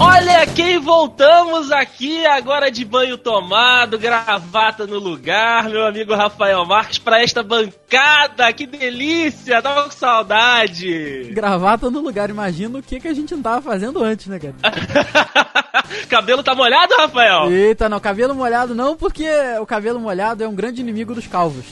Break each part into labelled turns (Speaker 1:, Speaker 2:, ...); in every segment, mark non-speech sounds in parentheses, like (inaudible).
Speaker 1: Olha quem voltamos aqui agora de banho tomado, gravata no lugar, meu amigo Rafael Marques, para esta bancada. Que delícia! Tava com saudade.
Speaker 2: Gravata no lugar, imagina o que, que a gente não tava fazendo antes, né, cara? (laughs)
Speaker 1: cabelo tá molhado, Rafael?
Speaker 2: Eita, não, cabelo molhado não, porque o cabelo molhado é um grande inimigo dos calvos.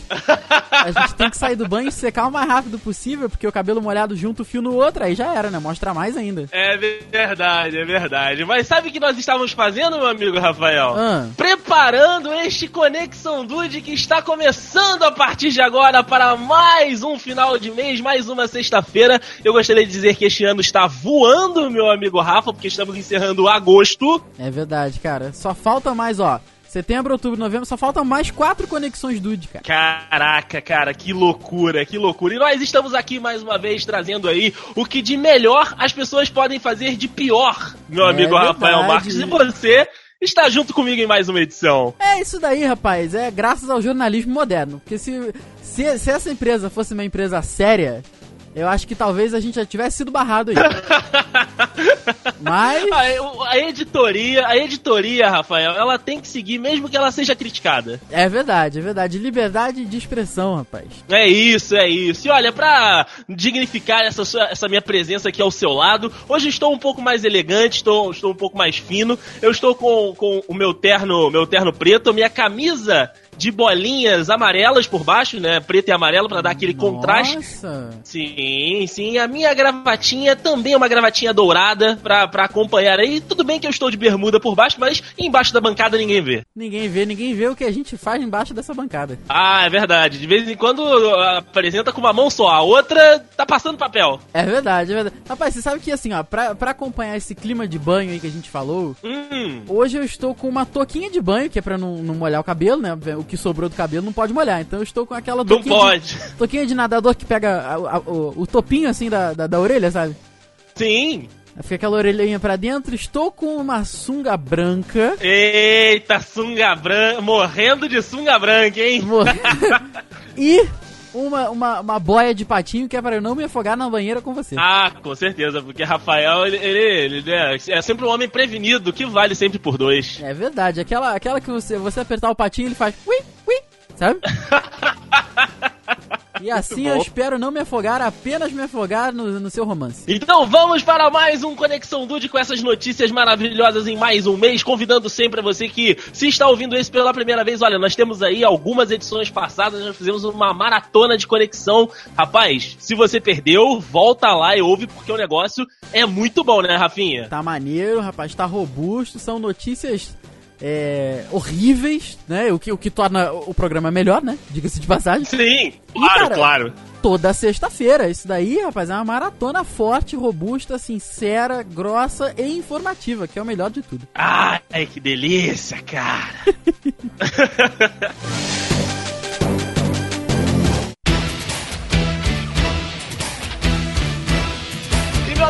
Speaker 2: a gente tem que sair do banho e secar o mais rápido possível, porque o cabelo molhado junto o fio no outro, aí já era, né? Mostra mais ainda.
Speaker 1: É verdade, é verdade. Mas sabe o que nós estávamos fazendo, meu amigo Rafael? Ah. Preparando este Conexão Dude que está começando a partir de agora para mais um final de mês, mais uma sexta-feira. Eu gostaria de dizer que este ano está voando, meu amigo Rafa, porque estamos encerrando agosto.
Speaker 2: É verdade, cara. Só falta mais, ó. Setembro, outubro, novembro, só faltam mais quatro conexões Dude, cara.
Speaker 1: Caraca, cara, que loucura, que loucura. E nós estamos aqui mais uma vez trazendo aí o que de melhor as pessoas podem fazer de pior, meu é amigo verdade. Rafael Marques. E você está junto comigo em mais uma edição.
Speaker 2: É isso daí, rapaz. É graças ao jornalismo moderno. Porque se, se, se essa empresa fosse uma empresa séria, eu acho que talvez a gente já tivesse sido barrado aí. (laughs) Mas.
Speaker 1: A, a, editoria, a editoria, Rafael, ela tem que seguir, mesmo que ela seja criticada.
Speaker 2: É verdade, é verdade. Liberdade de expressão, rapaz.
Speaker 1: É isso, é isso. E olha, pra dignificar essa, sua, essa minha presença aqui ao seu lado, hoje estou um pouco mais elegante, estou, estou um pouco mais fino. Eu estou com, com o meu terno, meu terno preto, minha camisa de bolinhas amarelas por baixo, né? Preto e amarelo para dar aquele Nossa. contraste. Sim, sim. A minha gravatinha também é uma gravatinha dourada pra, pra acompanhar aí. Tudo bem que eu estou de bermuda por baixo, mas embaixo da bancada ninguém vê.
Speaker 2: Ninguém vê, ninguém vê o que a gente faz embaixo dessa bancada.
Speaker 1: Ah, é verdade. De vez em quando apresenta com uma mão só, a outra tá passando papel.
Speaker 2: É verdade, é verdade. Rapaz, você sabe que assim, ó, pra, pra acompanhar esse clima de banho aí que a gente falou, hum. hoje eu estou com uma toquinha de banho, que é pra não, não molhar o cabelo, né? O que sobrou do cabelo não pode molhar. Então eu estou com aquela
Speaker 1: Não pode.
Speaker 2: De, (laughs) toquinha de nadador que pega a, a, o, o, topinho assim da, da, da orelha, sabe?
Speaker 1: Sim.
Speaker 2: Fica aquela orelhinha pra dentro. Estou com uma sunga branca.
Speaker 1: Eita, sunga branca. Morrendo de sunga branca, hein? Mor... (laughs)
Speaker 2: e uma, uma, uma boia de patinho que é para eu não me afogar na banheira com você.
Speaker 1: Ah, com certeza, porque Rafael, ele, ele, ele é, é, sempre um homem prevenido, que vale sempre por dois.
Speaker 2: É verdade, aquela, aquela que você, você apertar o patinho, ele faz ui, ui, sabe? (laughs) E assim eu espero não me afogar, apenas me afogar no, no, seu romance.
Speaker 1: Então vamos para mais um Conexão Dude com essas notícias maravilhosas em mais um mês, convidando sempre a você que se está ouvindo esse pela primeira vez, olha, nós temos aí algumas edições passadas, nós fizemos uma maratona de conexão. Rapaz, se você perdeu, volta lá e ouve porque o negócio é muito bom, né, Rafinha?
Speaker 2: Tá maneiro, rapaz, tá robusto, são notícias é, horríveis, né? O que, o que torna o programa melhor, né? Diga-se de passagem.
Speaker 1: Sim, claro, cara, claro.
Speaker 2: Toda sexta-feira. Isso daí, rapaz, é uma maratona forte, robusta, sincera, grossa e informativa, que é o melhor de tudo.
Speaker 1: Ai, que delícia, cara! (laughs)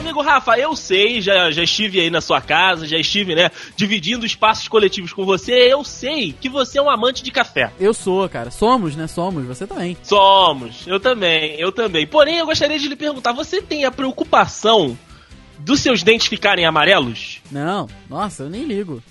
Speaker 1: amigo Rafa, eu sei, já, já estive aí na sua casa, já estive, né, dividindo espaços coletivos com você. Eu sei que você é um amante de café.
Speaker 2: Eu sou, cara. Somos, né? Somos. Você também.
Speaker 1: Somos. Eu também. Eu também. Porém, eu gostaria de lhe perguntar: você tem a preocupação dos seus dentes ficarem amarelos?
Speaker 2: Não. Nossa, eu nem ligo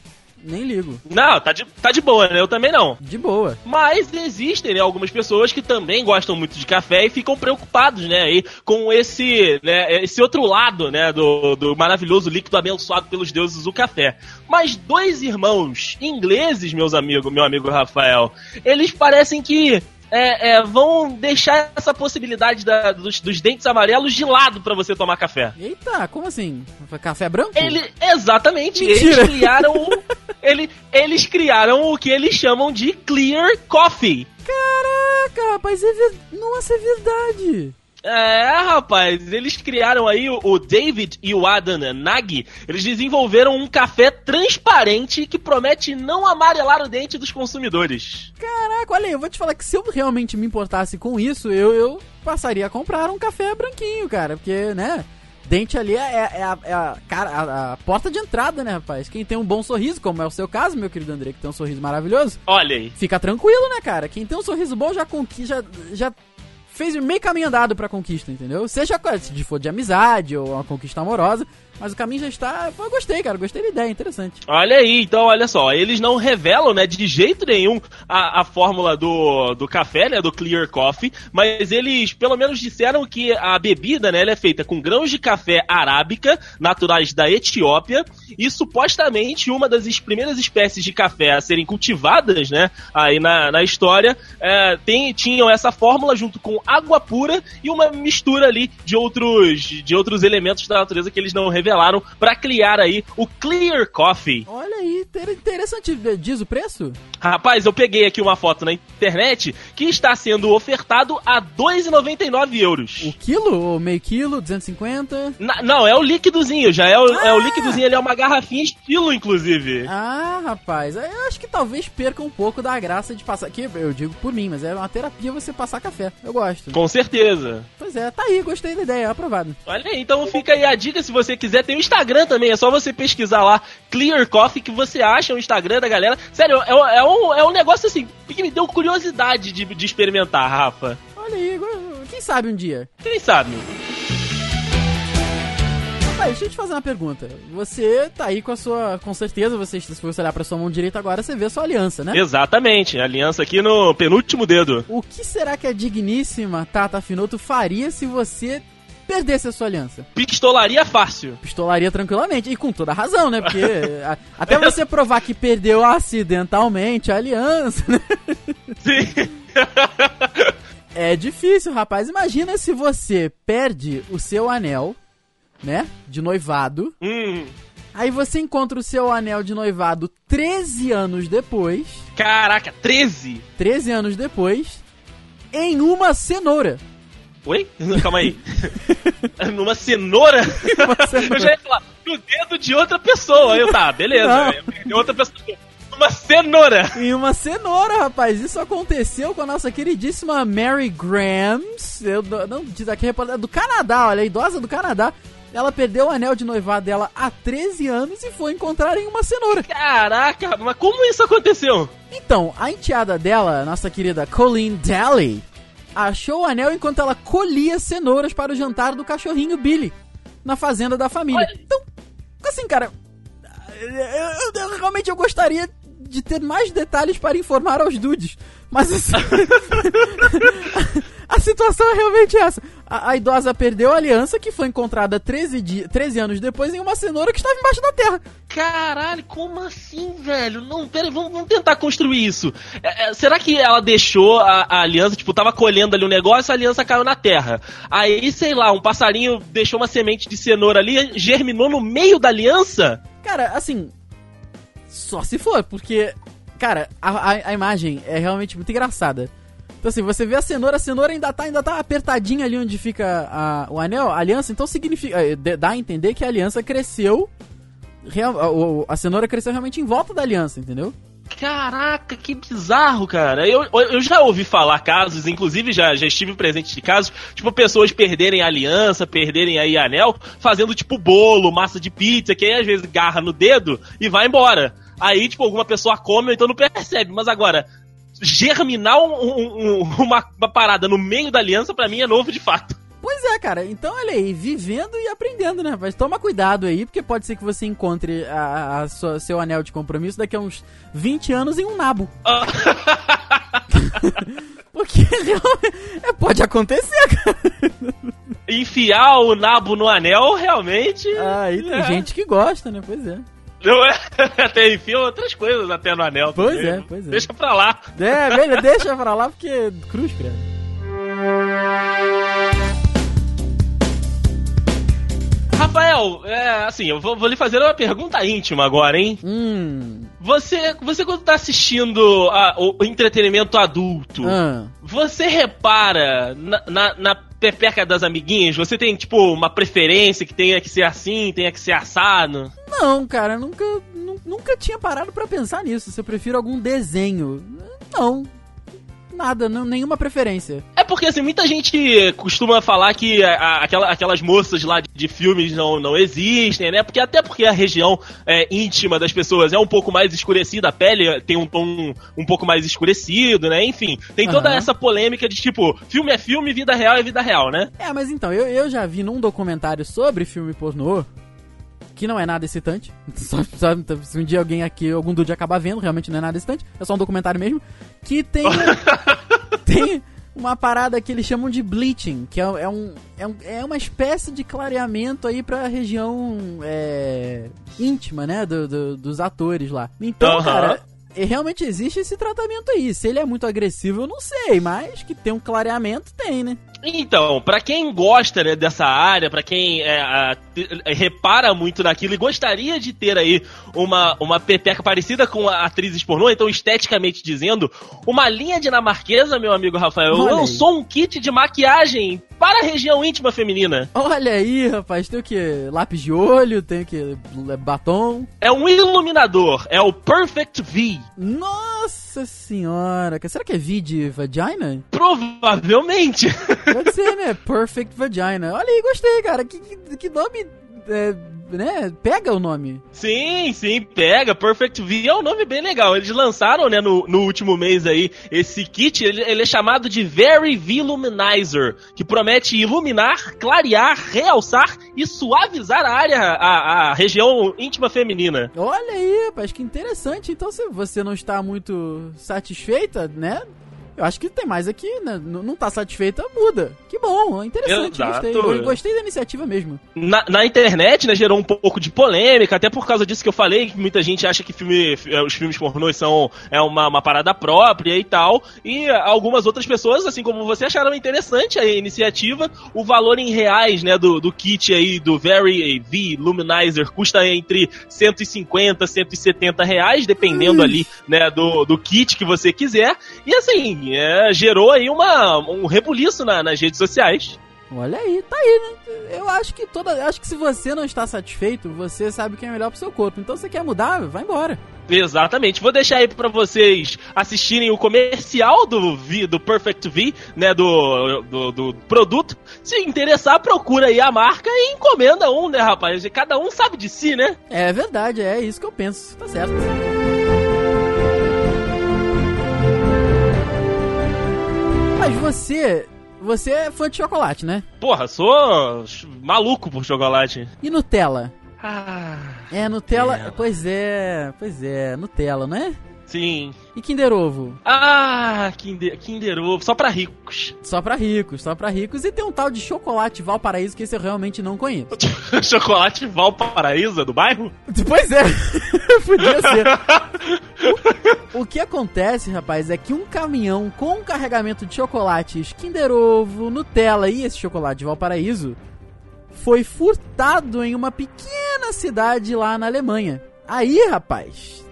Speaker 2: nem ligo.
Speaker 1: Não, tá de, tá de boa, né? Eu também não.
Speaker 2: De boa.
Speaker 1: Mas existem, né, algumas pessoas que também gostam muito de café e ficam preocupados, né, aí, com esse, né, esse outro lado, né, do, do maravilhoso líquido abençoado pelos deuses, o café. Mas dois irmãos ingleses, meus amigos, meu amigo Rafael, eles parecem que é, é, vão deixar essa possibilidade da, dos, dos, dentes amarelos de lado para você tomar café.
Speaker 2: Eita, como assim? Café branco?
Speaker 1: Ele, exatamente. Mentira. Eles criaram, (laughs) ele, eles criaram o que eles chamam de clear coffee.
Speaker 2: Caraca, rapaz, é nossa, é verdade.
Speaker 1: É, rapaz, eles criaram aí o, David e o Adam Nagy, eles desenvolveram um café transparente que promete não amarelar o dente dos consumidores.
Speaker 2: Caraca, olha aí, eu vou te falar que se eu realmente me importasse com isso, eu, eu passaria a comprar um café branquinho, cara, porque, né, dente ali é, é, é, a, é a, cara, a, a, porta de entrada, né, rapaz? Quem tem um bom sorriso, como é o seu caso, meu querido André, que tem um sorriso maravilhoso.
Speaker 1: Olha aí.
Speaker 2: Fica tranquilo, né, cara? Quem tem um sorriso bom já conquista, já, já fez meio caminho andado pra conquista, entendeu? Seja se for de amizade ou uma conquista amorosa, Mas o caminho já está. Eu gostei, cara. Gostei da ideia, interessante.
Speaker 1: Olha aí, então olha só, eles não revelam, né, de jeito nenhum a, a fórmula do, do café, né, do Clear Coffee, mas eles pelo menos disseram que a bebida, né, ela é feita com grãos de café arábica, naturais da Etiópia, e supostamente uma das primeiras espécies de café a serem cultivadas, né, aí na, na história, é, tem, tinham essa fórmula junto com água pura e uma mistura ali de outros, de outros elementos da natureza que eles não revelaram para criar aí o Clear Coffee.
Speaker 2: Olha aí, interessante. Diz o preço?
Speaker 1: Rapaz, eu peguei aqui uma foto na internet que está sendo ofertado a 2,99 euros.
Speaker 2: O quilo? Ou meio quilo? 250?
Speaker 1: Na, não, é o líquidozinho, já é o, ah. é o líquidozinho, ele é uma garrafinha estilo, inclusive.
Speaker 2: Ah, rapaz, eu acho que talvez perca um pouco da graça de passar. Que eu digo por mim, mas é uma terapia você passar café. Eu gosto.
Speaker 1: Com certeza.
Speaker 2: Pois é, tá aí, gostei da ideia, aprovado.
Speaker 1: Olha aí, então fica aí a dica se você quiser. Tem o Instagram também, é só você pesquisar lá Clear Coffee que você acha o Instagram da galera. Sério, é, é, um, é um negócio assim que me deu curiosidade de, de experimentar, Rafa.
Speaker 2: Olha aí, quem sabe um dia?
Speaker 1: Quem sabe?
Speaker 2: Rapaz, deixa eu te fazer uma pergunta. Você tá aí com a sua. Com certeza, você, se você olhar pra sua mão direita agora, você vê a sua aliança, né?
Speaker 1: Exatamente, aliança aqui no penúltimo dedo.
Speaker 2: O que será que a digníssima Tata Finoto faria se você perdesse a sua aliança?
Speaker 1: Pistolaria fácil.
Speaker 2: Pistolaria tranquilamente. E com toda razão, né? Porque (laughs) a, até você provar que perdeu acidentalmente a aliança, né? Sim. é difícil, rapaz. Imagina se você perde o seu anel, né? De noivado.
Speaker 1: Hum.
Speaker 2: Aí você encontra o seu anel de noivado 13 anos depois.
Speaker 1: Caraca, 13?
Speaker 2: 13 anos depois. Em uma cenoura.
Speaker 1: Oi? (laughs) Calma aí. (laughs) (laughs) Numa cenoura? Eu já ia falar, no dedo de outra pessoa. Eu, tá, beleza. Outra pessoa. Uma cenoura!
Speaker 2: Em uma cenoura, rapaz. Isso aconteceu com a nossa queridíssima Mary Grams. Eu não diz aqui, é do Canadá, olha, a idosa do Canadá. Ela perdeu o anel de noivado dela há 13 anos e foi encontrar em uma cenoura.
Speaker 1: Caraca, mas como isso aconteceu?
Speaker 2: Então, a enteada dela, nossa querida Colleen Daly, achou o anel enquanto ela colhia cenouras para o jantar do cachorrinho Billy na fazenda da família. Olha. Então, assim, cara, eu, eu, eu, realmente eu gostaria de ter mais detalhes para informar aos dudes. Mas assim, (laughs) a situação é realmente essa. A, a, idosa perdeu a aliança que foi encontrada 13, di 13 anos depois em uma cenoura que estava embaixo da terra.
Speaker 1: Caralho, como assim, velho? Não, pera aí, vamos, vamos tentar construir isso. É, é, será que ela deixou a, a, aliança, tipo, tava colhendo ali um negócio, a aliança caiu na terra. Aí, sei lá, um passarinho deixou uma semente de cenoura ali, germinou no meio da aliança?
Speaker 2: Cara, assim, só se for, porque, cara, a, a, a, imagem é realmente muito engraçada. Então assim, você vê a cenoura, a cenoura ainda tá, ainda tá apertadinha ali onde fica a, o anel, a aliança, então significa. Eh, dá a entender que a aliança cresceu. Real, a, a cenoura cresceu realmente em volta da aliança, entendeu?
Speaker 1: Caraca, que bizarro, cara. Eu, eu já ouvi falar casos, inclusive já, já estive presente de casos, tipo, pessoas perderem aliança, perderem aí anel, fazendo tipo bolo, massa de pizza, que aí às vezes garra no dedo e vai embora. Aí, tipo, alguma pessoa come, então não percebe. Mas agora, germinar um, um, uma, uma, parada no meio da aliança, para mim, é novo de fato.
Speaker 2: Pois é, cara. Então, olha aí, vivendo e aprendendo, né? Mas toma cuidado aí, porque pode ser que você encontre a, a sua, seu anel de compromisso daqui a uns 20 anos em um nabo. (laughs) porque realmente é, pode acontecer, cara.
Speaker 1: Enfiar o nabo no anel, realmente.
Speaker 2: Ah, tem é. gente que gosta, né? Pois é.
Speaker 1: Não é? (laughs) Até enfim, outras coisas até no anel.
Speaker 2: Pois também. é, pois é.
Speaker 1: Deixa pra lá.
Speaker 2: É, velho, deixa pra lá porque cruz, credo.
Speaker 1: Rafael, é, assim, eu vou, vou, lhe fazer uma pergunta íntima agora, hein?
Speaker 2: Hum.
Speaker 1: Você, você quando tá assistindo a, o entretenimento adulto,
Speaker 2: ah.
Speaker 1: você repara na, na, na pepeca das amiguinhas? Você tem, tipo, uma preferência que tenha que ser assim, tenha que ser assado?
Speaker 2: Não, cara, nunca, nunca tinha parado para pensar nisso. Se eu prefiro algum desenho. Não, nada, não, nenhuma preferência.
Speaker 1: É porque, assim, muita gente costuma falar que a, aquela, aquelas moças lá de, de, filmes não, não existem, né? Porque até porque a região é, íntima das pessoas é um pouco mais escurecida, a pele tem um tom um pouco mais escurecido, né? Enfim, tem toda uhum. essa polêmica de tipo, filme é filme, vida real é vida real, né?
Speaker 2: É, mas então, eu, eu já vi num documentário sobre filme pornô que não é nada excitante. (laughs) Só, só- se um dia alguém aqui, algum dude acabar vendo, realmente não é nada excitante. É só um documentário mesmo. Que tem. (laughs) tem uma parada que eles chamam de bleaching, que é, é um, é, um- é uma espécie de clareamento aí pra região é, íntima, né? do- do- dos atores lá. Então,
Speaker 1: Aham.
Speaker 2: cara. é, Realmente existe esse tratamento aí. Se ele é muito agressivo, eu não sei, mas que tem um clareamento, tem, né?
Speaker 1: Então, pra quem gosta né, dessa área, pra quem é, a- é, repara muito naquilo e gostaria de ter aí uma, uma pepeca parecida com a atrizes pornô, então esteticamente dizendo, uma linha dinamarquesa, meu amigo Rafael,
Speaker 2: Olha aí.
Speaker 1: lançou um kit de maquiagem para a região íntima feminina.
Speaker 2: Olha aí, rapaz, tem o que? Lápis de olho, tem o que? Batom.
Speaker 1: É um iluminador, é o Perfect V.
Speaker 2: Nossa senhora, será que é V de vagina?
Speaker 1: Provavelmente. (laughs)
Speaker 2: Pode ser, né? Perfect Vagina. Olha aí, gostei, cara. Que, que, que nome, é, né? Pega o nome.
Speaker 1: Sim, sim, pega. Perfect V é um nome bem legal. Eles lançaram, né, no, no último mês aí, esse kit. Ele, ele é chamado de Very V Luminizer, que promete iluminar, clarear, realçar e suavizar a área, a, a região íntima feminina.
Speaker 2: Olha aí, rapaz, que interessante. Então, se você não está muito satisfeita, né? Eu acho que tem mais aqui, né? N- Não tá satisfeita, muda. Que bom, interessante,
Speaker 1: Exato.
Speaker 2: gostei. Eu gostei da iniciativa mesmo.
Speaker 1: Na, na internet, né, gerou um pouco de polêmica, até por causa disso que eu falei, que muita gente acha que filme, eh, os filmes pornôs são é uma, uma parada própria e tal, e algumas outras pessoas, assim como você, acharam interessante a iniciativa, o valor em reais, né, do, do kit aí, do Very V Luminizer, custa entre 150, 170 reais, dependendo
Speaker 2: Ui.
Speaker 1: ali, né, do, do kit que você quiser, e assim, é, gerou aí uma, um rebuliço na- nas redes sociais.
Speaker 2: Olha aí, tá aí, né? Eu acho que toda. Acho que se você não está satisfeito, você sabe que é melhor pro seu corpo. Então, você quer mudar, vai embora.
Speaker 1: Exatamente. Vou deixar aí pra vocês assistirem o comercial do, V- do Perfect V, né, do, do, do produto. Se interessar, procura aí a marca e encomenda um, né, rapaz? Cada um sabe de si, né?
Speaker 2: É verdade, é isso que eu penso. Tá certo. Mas você. Você é fã de chocolate, né?
Speaker 1: Porra, sou maluco por chocolate.
Speaker 2: E Nutella?
Speaker 1: Ah,
Speaker 2: É, Nutella.
Speaker 1: Nutella.
Speaker 2: Pois é, pois é, Nutella, não é?
Speaker 1: Sim.
Speaker 2: E Kinder Ovo?
Speaker 1: Ah, Kinder, Kinder Ovo, só pra ricos.
Speaker 2: Só pra ricos, só pra ricos. E tem um tal de chocolate Valparaíso que esse eu realmente não conheço. (laughs)
Speaker 1: chocolate Valparaíso do bairro? (laughs)
Speaker 2: Pois é, (laughs) podia ser. O, o que acontece, rapaz, é que um caminhão com um carregamento de chocolates Kinder Ovo, Nutella e esse chocolate de Valparaíso foi furtado em uma pequena cidade lá na Alemanha. Aí, rapaz,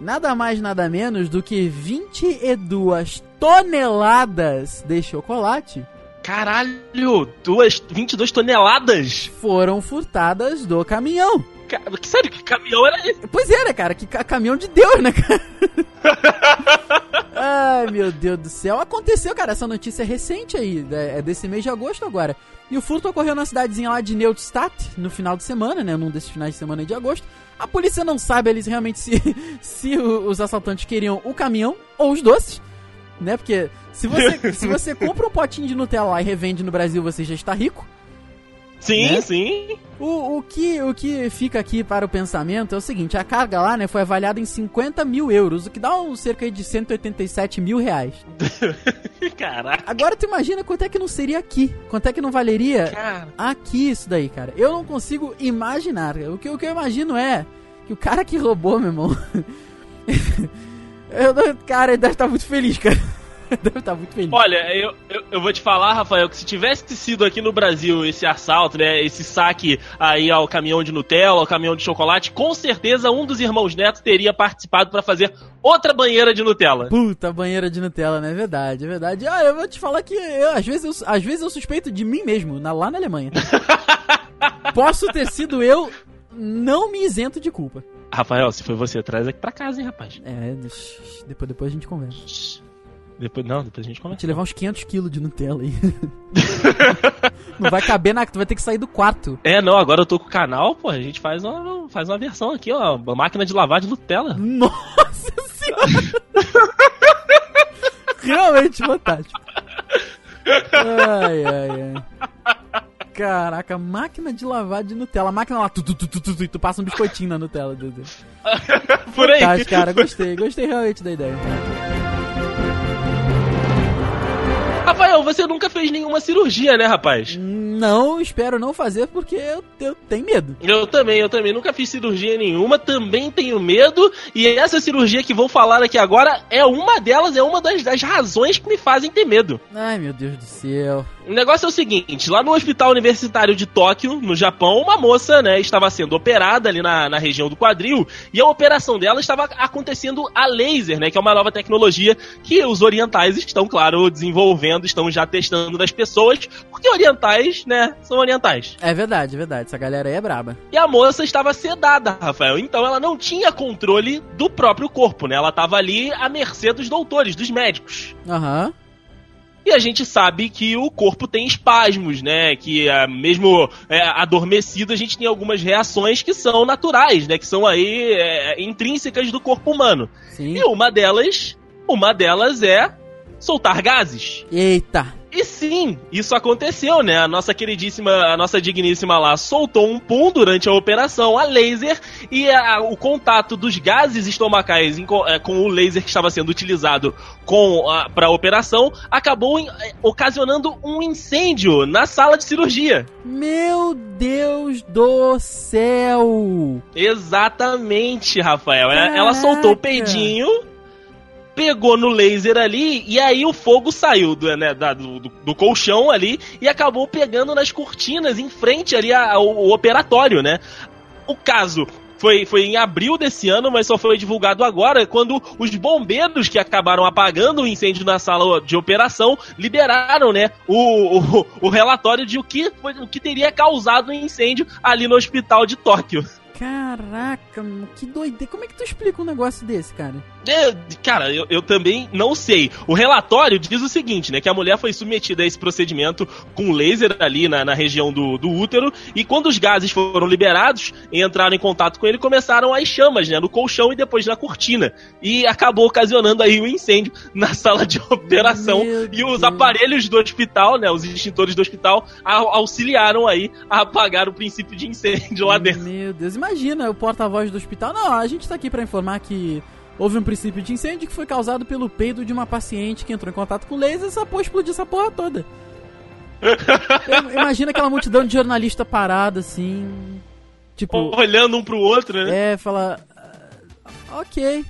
Speaker 2: nada mais nada menos do que 22 toneladas de chocolate
Speaker 1: Caralho, duas, 22 toneladas.
Speaker 2: foram furtadas do caminhão.
Speaker 1: Ca- Sério, que caminhão era esse?
Speaker 2: Pois né, cara? Que ca- caminhão de Deus, né, cara? (laughs) Ai, meu Deus do céu. Aconteceu, cara, essa notícia é recente aí, é é desse mês de agosto agora. E o furto ocorreu na cidadezinha lá de Neustadt, no final de semana, né, num desses finais de semana de agosto. A polícia não sabe eles realmente se, (laughs) se os assaltantes queriam o caminhão ou os doces, né? Porque se você, (laughs) se você compra um potinho de Nutella lá e revende no Brasil, você já está rico.
Speaker 1: Sim,
Speaker 2: Né?
Speaker 1: sim.
Speaker 2: O, o, que, o que fica aqui para o pensamento é o seguinte: a carga lá né, foi avaliada em 50 mil euros, o que dá um cerca de 187 mil reais. (laughs)
Speaker 1: Caraca.
Speaker 2: Agora tu imagina quanto é que não seria aqui? Quanto é que não valeria
Speaker 1: Cara.
Speaker 2: aqui isso daí, cara? Eu não consigo imaginar. O que, o que eu imagino é que o cara que roubou, meu irmão. (laughs) eu, não- cara, ele deve estar muito feliz, cara. (laughs) deve estar muito feliz.
Speaker 1: Olha, eu, eu, eu vou te falar, Rafael, que se tivesse sido aqui no Brasil esse assalto, né, esse saque aí ao caminhão de Nutella, ao caminhão de chocolate, com certeza um dos irmãos Neto teria participado pra fazer outra banheira de Nutella.
Speaker 2: Puta, banheira de Nutella, né? É verdade, é verdade. Ah, eu vou te falar que eu, às, vezes, eu, às vezes eu suspeito de mim mesmo, na- lá na Alemanha. (laughs) Posso ter sido eu, não me isento de culpa.
Speaker 1: Rafael, se foi você, traz aqui pra casa, hein, rapaz.
Speaker 2: É, depois, depois a gente conversa.
Speaker 1: Depois, não, depois a gente
Speaker 2: Vou
Speaker 1: conversa.
Speaker 2: te levar uns 500 quilos de Nutella aí. (laughs) não vai caber na... Tu vai ter que sair do quarto.
Speaker 1: É, não, agora eu tô com o canal, pô, a gente faz uma, faz uma versão aqui, ó, uma máquina de lavar de Nutella.
Speaker 2: Nossa senhora! (laughs) Realmente fantástico. Ai, ai, ai. Caraca, máquina de lavar de Nutella. A máquina lá, tu, tu, tu, tu, tu, tu, tu passa um biscoitinho na Nutella, Dudu. (laughs)
Speaker 1: Por aí.
Speaker 2: Tá, cara, gostei, gostei realmente da ideia.
Speaker 1: Rafael, você nunca fez nenhuma cirurgia, né, rapaz?
Speaker 2: Não, espero não fazer porque eu, eu tenho medo.
Speaker 1: Eu também, eu também nunca fiz cirurgia nenhuma, também tenho medo. E essa cirurgia que vou falar aqui agora é uma delas, é uma das, das razões que me fazem ter medo.
Speaker 2: Ai, meu Deus do céu.
Speaker 1: O negócio é o seguinte, lá no Hospital Universitário de Tóquio, no Japão, uma moça, né, estava sendo operada ali na, na região do quadril, e a operação dela estava acontecendo a laser, né, que é uma nova tecnologia que os orientais estão, claro, desenvolvendo, estão já testando nas pessoas, porque orientais, né, são orientais.
Speaker 2: É verdade, é verdade. Essa galera aí é braba.
Speaker 1: E a moça estava sedada, Rafael, então ela não tinha controle do próprio corpo, né, ela estava ali à mercê dos doutores, dos médicos.
Speaker 2: Aham.
Speaker 1: E a gente sabe que o corpo tem espasmos, né? Que é, mesmo é, adormecido, a gente tem algumas reações que são naturais, né? Que são aí é, intrínsecas do corpo humano.
Speaker 2: Sim.
Speaker 1: E uma delas, uma delas é soltar gases.
Speaker 2: Eita.
Speaker 1: E sim, isso aconteceu, né? A nossa queridíssima, a nossa digníssima lá soltou um pum durante a operação, a laser, e a- o contato dos gases estomacais em eh, com o laser que estava sendo utilizado com para a operação acabou em- eh, ocasionando um incêndio na sala de cirurgia.
Speaker 2: Meu Deus do céu.
Speaker 1: Exatamente, Rafael. Ela- Ela
Speaker 2: Caraca.
Speaker 1: soltou o peidinho, pegou no laser ali, e aí o fogo saiu do, né, da- do, do- colchão ali e acabou pegando nas cortinas em frente ali ao, ao operatório, né? O caso. Foi, foi em abril desse ano, mas só foi divulgado agora, quando os bombeiros que acabaram apagando o incêndio na sala de operação liberaram, né, o, o, o relatório de o que, o que teria causado o incêndio ali no hospital de Tóquio.
Speaker 2: Caraca, que doideira. Como é que tu explica um negócio desse, cara?
Speaker 1: É, cara, eu, eu também não sei. O relatório diz o seguinte, né? Que a mulher foi submetida a esse procedimento com laser ali na, na região do, do útero, e quando os gases foram liberados, entraram em contato com ele, começaram as chamas, né? No colchão e depois na cortina. E acabou ocasionando aí o incêndio na sala de operação.
Speaker 2: Meu
Speaker 1: e os
Speaker 2: Deus.
Speaker 1: aparelhos do hospital, né? Os extintores do hospital, au- auxiliaram aí a apagar o princípio de incêndio lá dentro.
Speaker 2: Meu Deus, imagina o porta-voz do hospital. Não, a gente tá aqui pra informar que houve um princípio de incêndio que foi causado pelo peido de uma paciente que entrou em contato com laser e essa porra explodiu essa porra toda. (laughs) Imagina aquela multidão de jornalista parada assim. Tipo,
Speaker 1: Olhando um pro outro, né?
Speaker 2: é, fala. "Ah, Ok.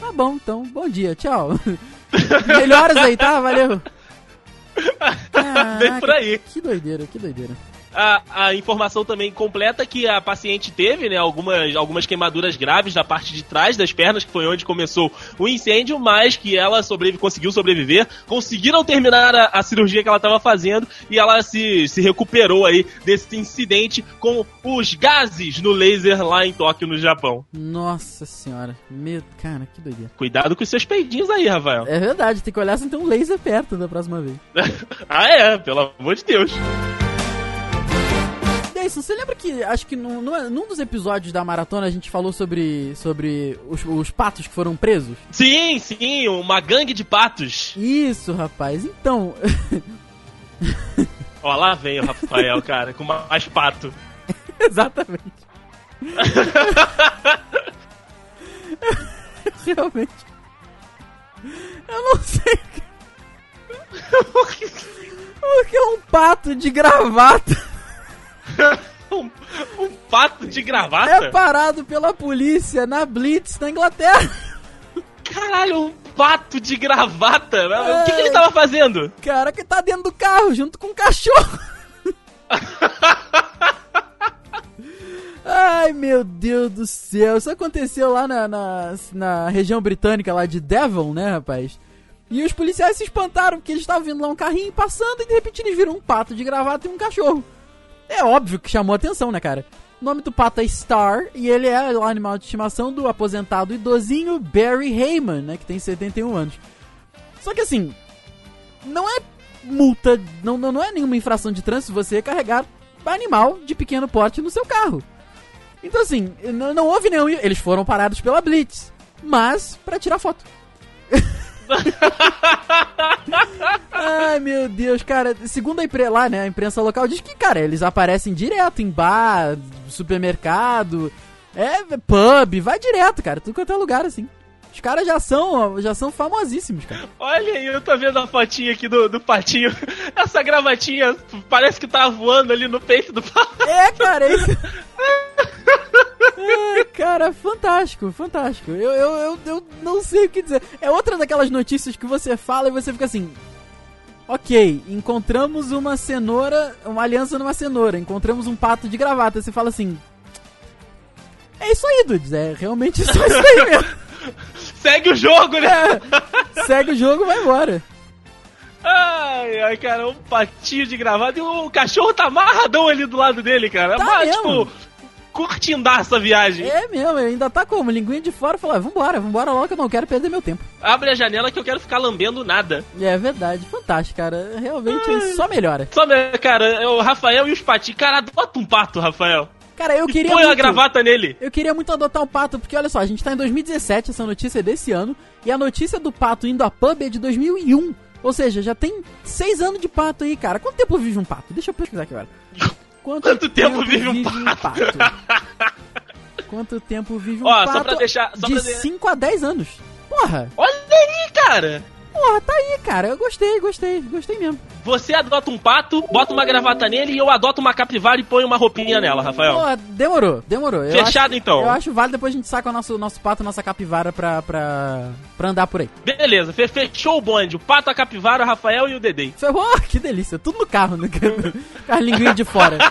Speaker 2: Tá bom, então. Bom dia, tchau. (laughs) Melhoras aí, tá? Valeu. (laughs)
Speaker 1: Bem por aí.
Speaker 2: Que doideira, que doideira.
Speaker 1: A, a informação também completa que a paciente teve, né, algumas, algumas queimaduras graves na parte de trás das pernas, que foi onde começou o incêndio, mas que ela sobrevi conseguiu sobreviver, conseguiram terminar a, a cirurgia que ela estava fazendo e ela se, se recuperou aí desse incidente com os gases no laser lá em Tóquio, no Japão.
Speaker 2: Nossa senhora. Meu, cara, que doideira.
Speaker 1: Cuidado com os seus peidinhos aí, Rafael.
Speaker 2: É verdade, tem que olhar se tem um laser perto da próxima vez. (laughs)
Speaker 1: ah, é, pelo amor de Deus.
Speaker 2: Deison, você lembra que acho que num, num dos episódios da maratona a gente falou sobre, sobre os, os patos que foram presos?
Speaker 1: Sim, sim, uma gangue de patos.
Speaker 2: Isso, rapaz. Então, (laughs)
Speaker 1: Ó, lá vem o Rafael, cara, com mais pato. (laughs)
Speaker 2: exatamente. (laughs) Realmente. Eu não sei. O que é um pato de gravata? (laughs)
Speaker 1: um, um pato de
Speaker 2: É
Speaker 1: gravata?
Speaker 2: parado pela polícia na Blitz na Inglaterra.
Speaker 1: Caralho, um pato de gravata? O que, que ele tava fazendo?
Speaker 2: Cara que tá dentro do carro junto com o cachorro. (laughs) Ai meu Deus do céu, isso aconteceu lá na, na, na região britânica lá de Devon, né, rapaz? E os policiais se espantaram porque eles estavam vindo lá um carrinho passando e de repente eles viram um pato de gravata e um cachorro. É óbvio que chamou atenção, né, cara? O nome do pato é Star e ele é o animal de estimação do aposentado idosinho Barry Heyman, né, que tem 71 anos. Só que assim, não é multa, não, não, é nenhuma infração de trânsito você carregar animal de pequeno porte no seu carro. Então assim, não, não houve nenhum. Eles foram parados pela Blitz, mas pra tirar foto. (laughs) Meu Deus, cara. Segundo a imprensa lá, né, a imprensa local diz que, cara, eles aparecem direto em bar, supermercado, é pub, vai direto, cara, tudo quanto é lugar assim. Os caras já são, já são famosíssimos, cara.
Speaker 1: Olha aí, eu tô vendo a fotinha aqui do, do patinho. (laughs) Essa gravatinha parece que tá voando ali no peito do pato.
Speaker 2: É, cara, é isso. Ai, cara, fantástico, fantástico. Eu, eu, eu, eu não sei o que dizer. É outra daquelas notícias que você fala e você fica assim. Ok, encontramos uma cenoura, uma aliança numa cenoura, encontramos um pato de gravata. Você fala assim. É isso aí, Dudes, é realmente só isso aí mesmo. (laughs)
Speaker 1: Segue o jogo, né?
Speaker 2: É, segue o jogo, vai embora.
Speaker 1: Ai, ai, cara, um patinho de gravata e o cachorro tá amarradão ali do lado dele, cara.
Speaker 2: Tá
Speaker 1: Mas,
Speaker 2: mesmo.
Speaker 1: tipo, curtindaço a viagem.
Speaker 2: É mesmo, ainda tá como? Linguinha de fora, fala, vambora, vambora logo que eu não quero perder meu tempo.
Speaker 1: Abre a janela que eu quero ficar lambendo nada.
Speaker 2: É verdade, fantástico, cara. Realmente só melhora.
Speaker 1: Só, né, cara, é o Rafael e os patinhos. Cara, adota um pato, Rafael.
Speaker 2: Cara, eu queria
Speaker 1: Põe
Speaker 2: muito,
Speaker 1: a gravata nele.
Speaker 2: Eu queria muito adotar um pato, porque olha só, a gente tá em 2017, essa notícia é desse ano, e a notícia do pato indo a pub é de 2001. Ou seja, já tem seis anos de pato aí, cara. Quanto tempo vive um pato? Deixa eu pesquisar aqui agora. Quanto,
Speaker 1: Quanto tempo vive um
Speaker 2: pato? Quanto tempo vive um
Speaker 1: Ó,
Speaker 2: pato?
Speaker 1: só pra deixar- só
Speaker 2: de
Speaker 1: pra de-
Speaker 2: 5 a 10 anos. Porra,
Speaker 1: Olha aí, cara.
Speaker 2: porra, tá aí, cara. Eu gostei, gostei, gostei mesmo.
Speaker 1: Você adota um pato, bota uma gravata nele e eu adoto uma capivara e ponho uma roupinha nela, Rafael.
Speaker 2: Porra, demorou, demorou. Eu
Speaker 1: Fechado,
Speaker 2: acho-
Speaker 1: então.
Speaker 2: Eu acho válido depois a gente saca o nosso, nosso pato, nossa capivara pra, pra, pra andar por aí.
Speaker 1: Beleza, fe- fechou o bonde. O pato, a capivara, o Rafael e o Dedei.
Speaker 2: Foi, oh, que delícia, tudo no carro, né? Com linguinhas de fora. (laughs)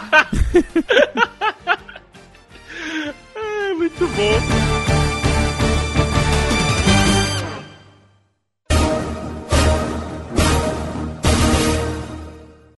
Speaker 1: muito bom.